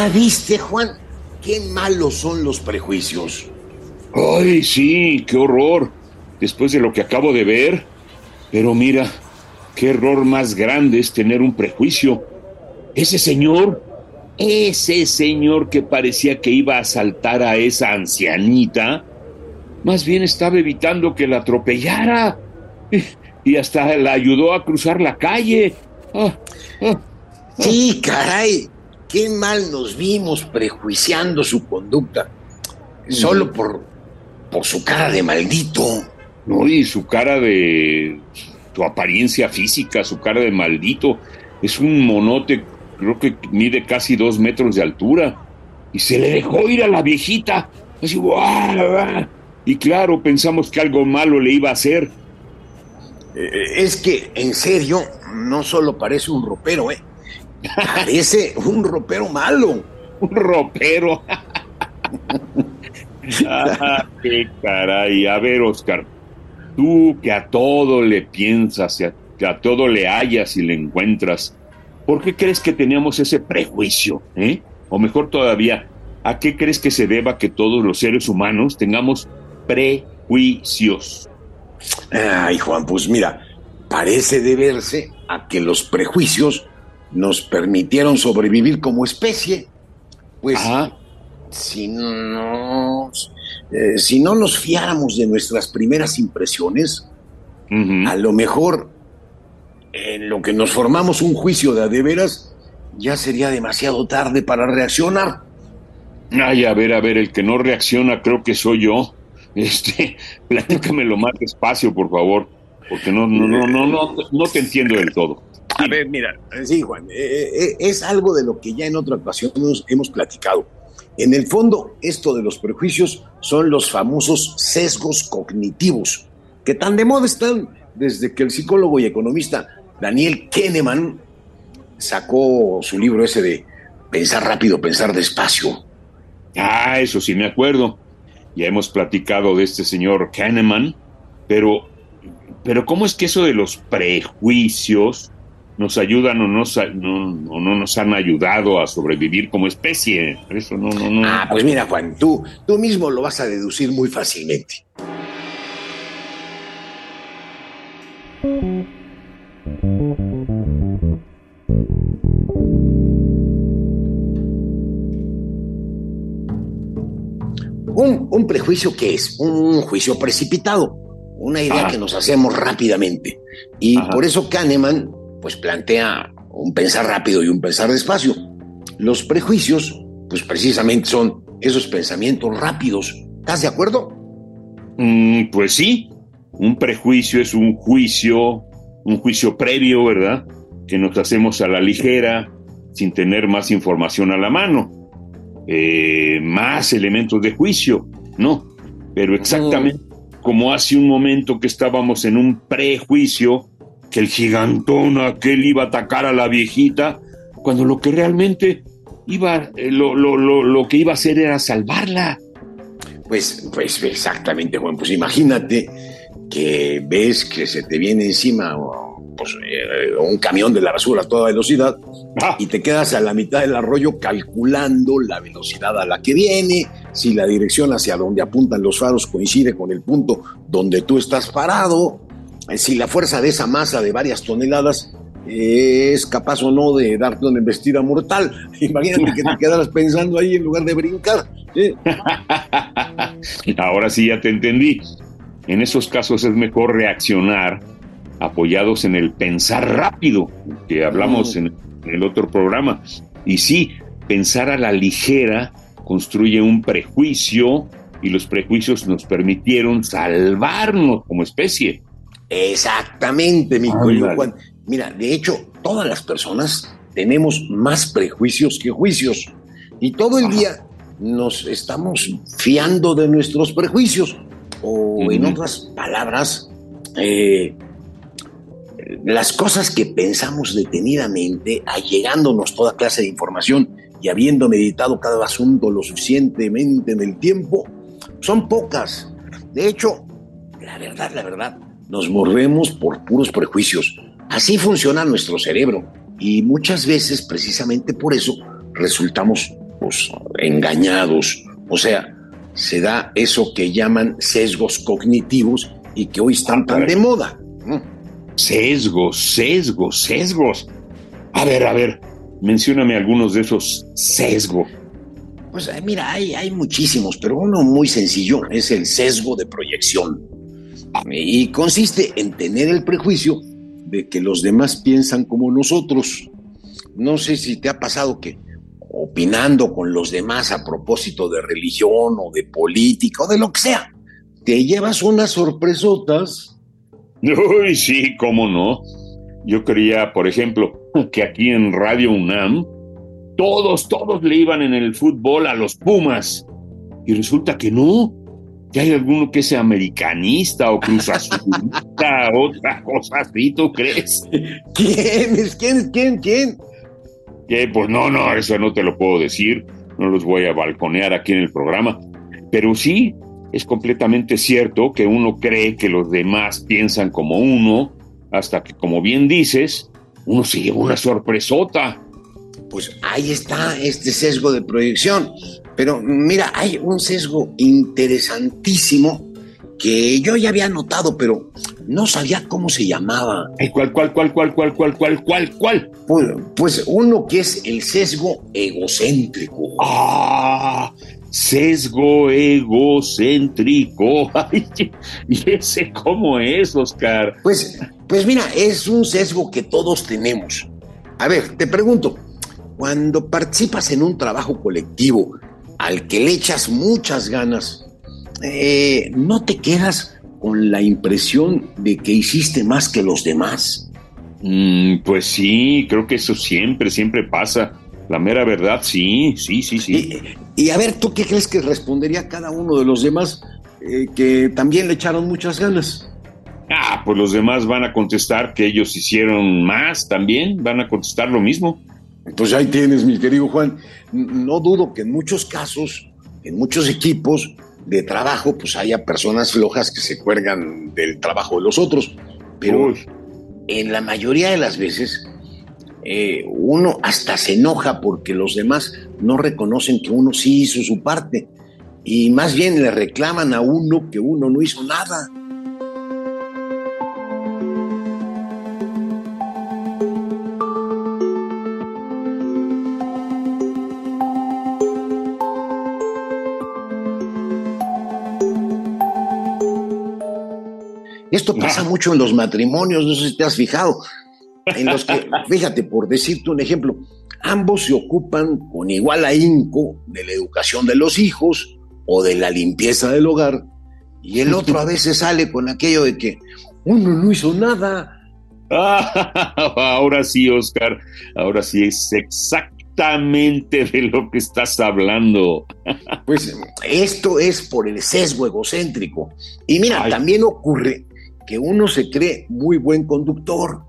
¿Ya viste, Juan? Qué malos son los prejuicios. Ay, sí, qué horror. Después de lo que acabo de ver. Pero mira, qué error más grande es tener un prejuicio. Ese señor, ese señor que parecía que iba a asaltar a esa ancianita, más bien estaba evitando que la atropellara. Y hasta la ayudó a cruzar la calle. Ah, ah. Sí, caray qué mal nos vimos prejuiciando su conducta, solo por, por su cara de maldito. No, y su cara de. su apariencia física, su cara de maldito. Es un monote, creo que mide casi dos metros de altura. Y se le dejó ir a la viejita. Así, ¡guau! Y claro, pensamos que algo malo le iba a hacer. Eh, es que, en serio, no solo parece un ropero, ¿eh? Parece un ropero malo. Un ropero. ah, qué caray. A ver, Oscar, tú que a todo le piensas, que a todo le hallas y le encuentras, ¿por qué crees que teníamos ese prejuicio? Eh? O mejor todavía, ¿a qué crees que se deba que todos los seres humanos tengamos prejuicios? Ay, Juan, pues mira, parece deberse a que los prejuicios nos permitieron sobrevivir como especie. Pues si no, eh, si no nos fiáramos de nuestras primeras impresiones, a lo mejor en lo que nos formamos un juicio de adeveras, ya sería demasiado tarde para reaccionar. Ay, a ver, a ver, el que no reacciona creo que soy yo. Este, platícamelo más despacio, por favor, porque no, no, no, no, no, no te entiendo del todo. A ver, mira, sí, Juan, eh, eh, es algo de lo que ya en otra ocasión hemos platicado. En el fondo, esto de los prejuicios son los famosos sesgos cognitivos, que tan de moda están desde que el psicólogo y economista Daniel Kahneman sacó su libro ese de Pensar rápido, pensar despacio. Ah, eso sí me acuerdo. Ya hemos platicado de este señor Kahneman, pero, pero ¿cómo es que eso de los prejuicios nos ayudan o no, no, no nos han ayudado a sobrevivir como especie. Eso no, no, no. Ah, pues mira, Juan, tú, tú mismo lo vas a deducir muy fácilmente. Un, un, prejuicio que es un juicio precipitado, una idea que nos hacemos rápidamente. Y por eso Kahneman pues plantea un pensar rápido y un pensar despacio. Los prejuicios, pues precisamente son esos pensamientos rápidos. ¿Estás de acuerdo? Mm, pues sí, un prejuicio es un juicio, un juicio previo, ¿verdad? Que nos hacemos a la ligera, sin tener más información a la mano, eh, más elementos de juicio, ¿no? Pero exactamente como hace un momento que estábamos en un prejuicio, que el gigantón aquel iba a atacar a la viejita, cuando lo que realmente iba, eh, lo, lo, lo, que iba a hacer era salvarla. Pues, pues exactamente, Juan, pues imagínate que ves que se te viene encima pues, eh, un camión de la basura a toda velocidad ah. y te quedas a la mitad del arroyo calculando la velocidad a la que viene, si la dirección hacia donde apuntan los faros coincide con el punto donde tú estás parado, si la fuerza de esa masa de varias toneladas eh, es capaz o no de darte una embestida mortal. Imagínate que te quedaras pensando ahí en lugar de brincar. Ahora sí ya te entendí. En esos casos es mejor reaccionar apoyados en el pensar rápido, que hablamos en el otro programa. Y sí, pensar a la ligera construye un prejuicio y los prejuicios nos permitieron salvarnos como especie. Exactamente, mi querido Juan. Mira, de hecho, todas las personas tenemos más prejuicios que juicios y todo el día nos estamos fiando de nuestros prejuicios o en otras palabras, eh, las cosas que pensamos detenidamente, allegándonos toda clase de información y habiendo meditado cada asunto lo suficientemente en el tiempo, son pocas. De hecho, la verdad, la verdad, nos movemos por puros prejuicios. Así funciona nuestro cerebro y muchas veces precisamente por eso resultamos pues, engañados. O sea, se da eso que llaman sesgos cognitivos y que hoy están tan de moda. Sesgos, sesgos, sesgos. A ver, a ver, mencióname algunos de esos sesgos. Pues eh, mira, hay, hay muchísimos, pero uno muy sencillo es el sesgo de proyección. Y consiste en tener el prejuicio de que los demás piensan como nosotros. No sé si te ha pasado que opinando con los demás a propósito de religión o de política o de lo que sea, te llevas unas sorpresotas. Uy, sí, cómo no. Yo creía, por ejemplo, que aquí en Radio UNAM todos, todos le iban en el fútbol a los Pumas. Y resulta que no. Que hay alguno que sea americanista o cruz azulista, otra cosa así, ¿tú crees? ¿Quién es? ¿Quién es? ¿Quién? ¿Quién? Pues no, no, eso no te lo puedo decir. No los voy a balconear aquí en el programa. Pero sí, es completamente cierto que uno cree que los demás piensan como uno, hasta que, como bien dices, uno se lleva una sorpresota. Pues ahí está este sesgo de proyección. Pero mira, hay un sesgo interesantísimo que yo ya había notado, pero no sabía cómo se llamaba. ¿Cuál, cuál, cuál, cuál, cuál, cuál, cuál, cuál, cuál? Pues, pues uno que es el sesgo egocéntrico. Ah, sesgo egocéntrico. ¿Y ese cómo es, Oscar? Pues, pues mira, es un sesgo que todos tenemos. A ver, te pregunto, cuando participas en un trabajo colectivo al que le echas muchas ganas, eh, ¿no te quedas con la impresión de que hiciste más que los demás? Mm, pues sí, creo que eso siempre, siempre pasa. La mera verdad, sí, sí, sí, sí. Y, a ver, ¿tú qué crees que respondería cada uno de los demás eh, que también le echaron muchas ganas? Ah, pues los demás van a contestar que ellos hicieron más también, van a contestar lo mismo. Entonces ahí tienes, mi querido Juan. No dudo que en muchos casos, en muchos equipos de trabajo, pues haya personas flojas que se cuelgan del trabajo de los otros. Pero en la mayoría de las veces eh, uno hasta se enoja porque los demás no reconocen que uno sí hizo su parte y más bien le reclaman a uno que uno no hizo nada. Esto pasa mucho en los matrimonios, no sé si te has fijado en los que, fíjate, por decirte un ejemplo, ambos se ocupan con igual ahínco de la educación de los hijos o de la limpieza del hogar, y el otro a veces sale con aquello de que uno no hizo nada. ahora sí, Oscar, ahora sí es exactamente de lo que estás hablando. pues esto es por el sesgo egocéntrico. Y mira, también ocurre que uno se cree muy buen conductor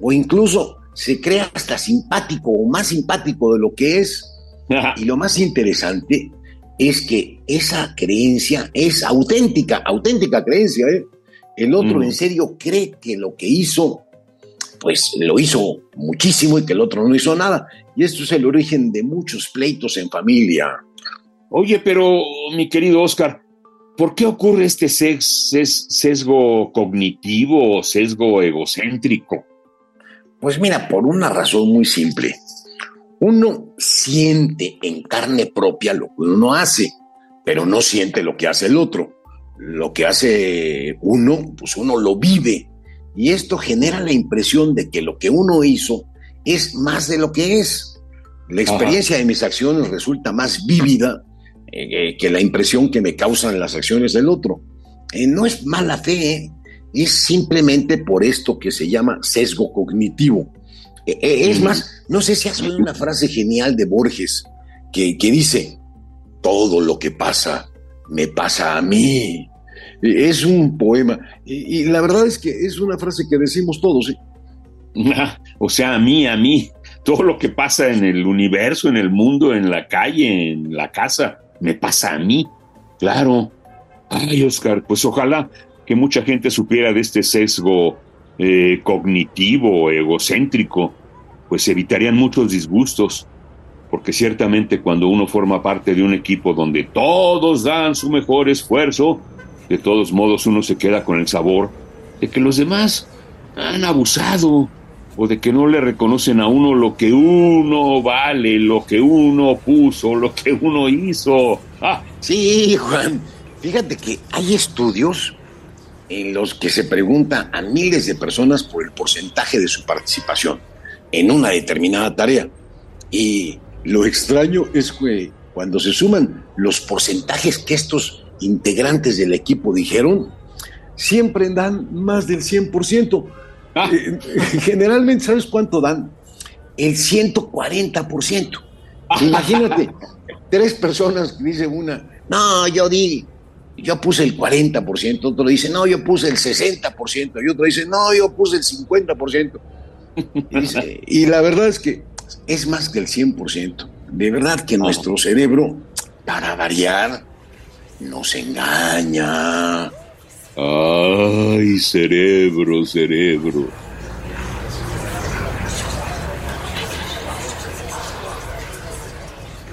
o incluso se crea hasta simpático o más simpático de lo que es. y lo más interesante es que esa creencia es auténtica, auténtica creencia. ¿eh? El otro mm. en serio cree que lo que hizo, pues lo hizo muchísimo y que el otro no hizo nada. Y esto es el origen de muchos pleitos en familia. Oye, pero mi querido Oscar, ¿por qué ocurre este sesgo cognitivo o sesgo egocéntrico? Pues mira, por una razón muy simple. Uno siente en carne propia lo que uno hace, pero no siente lo que hace el otro. Lo que hace uno, pues uno lo vive. Y esto genera la impresión de que lo que uno hizo es más de lo que es. La experiencia de mis acciones resulta más vívida eh, que la impresión que me causan las acciones del otro. Eh, no es mala fe, es simplemente por esto que se llama sesgo cognitivo. Es más, no sé si has oído una frase genial de Borges que, que dice, todo lo que pasa me pasa a mí. Es un poema y, la verdad es que es una frase que decimos todos. ¿eh? o sea, a mí, a mí, todo lo que pasa en el universo, en el mundo, en la calle, en la casa, me pasa a mí. Claro. Ay, Oscar, pues ojalá que mucha gente supiera de este sesgo eh, cognitivo, egocéntrico, pues evitarían muchos disgustos, porque ciertamente cuando uno forma parte de un equipo donde todos dan su mejor esfuerzo, de todos modos uno se queda con el sabor de que los demás han abusado o de que no le reconocen a uno lo que uno vale, lo que uno puso, lo que uno hizo. Ah. Sí, Juan, fíjate que hay estudios en los que se pregunta a miles de personas por el porcentaje de su participación en una determinada tarea. Y lo extraño es que cuando se suman los porcentajes que estos integrantes del equipo dijeron, siempre dan más del 100%. Ah. Eh, generalmente, ¿sabes cuánto dan? El 140%. Imagínate, tres personas que dicen una, no, yo di, yo puse el 40%, otro dice, no, yo puse el 60%, y otro dice, no, yo puse el 50%. Y, y la verdad es que es más que el 100%. De verdad que nuestro cerebro, para variar, nos engaña. Ay, cerebro, cerebro.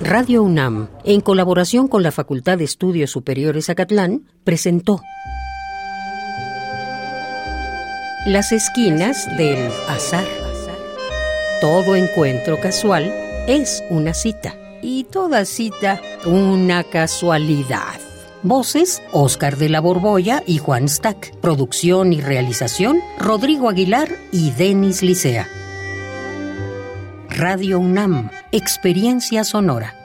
Radio UNAM, en colaboración con la Facultad de Estudios Superiores Acatlán, presentó Las esquinas del azar. Todo encuentro casual es una cita y toda cita una casualidad. Voces, Oscar de la Borbolla y Juan Stack. Producción y realización, Rodrigo Aguilar y Denis Licea. Radio UNAM, Experiencia Sonora.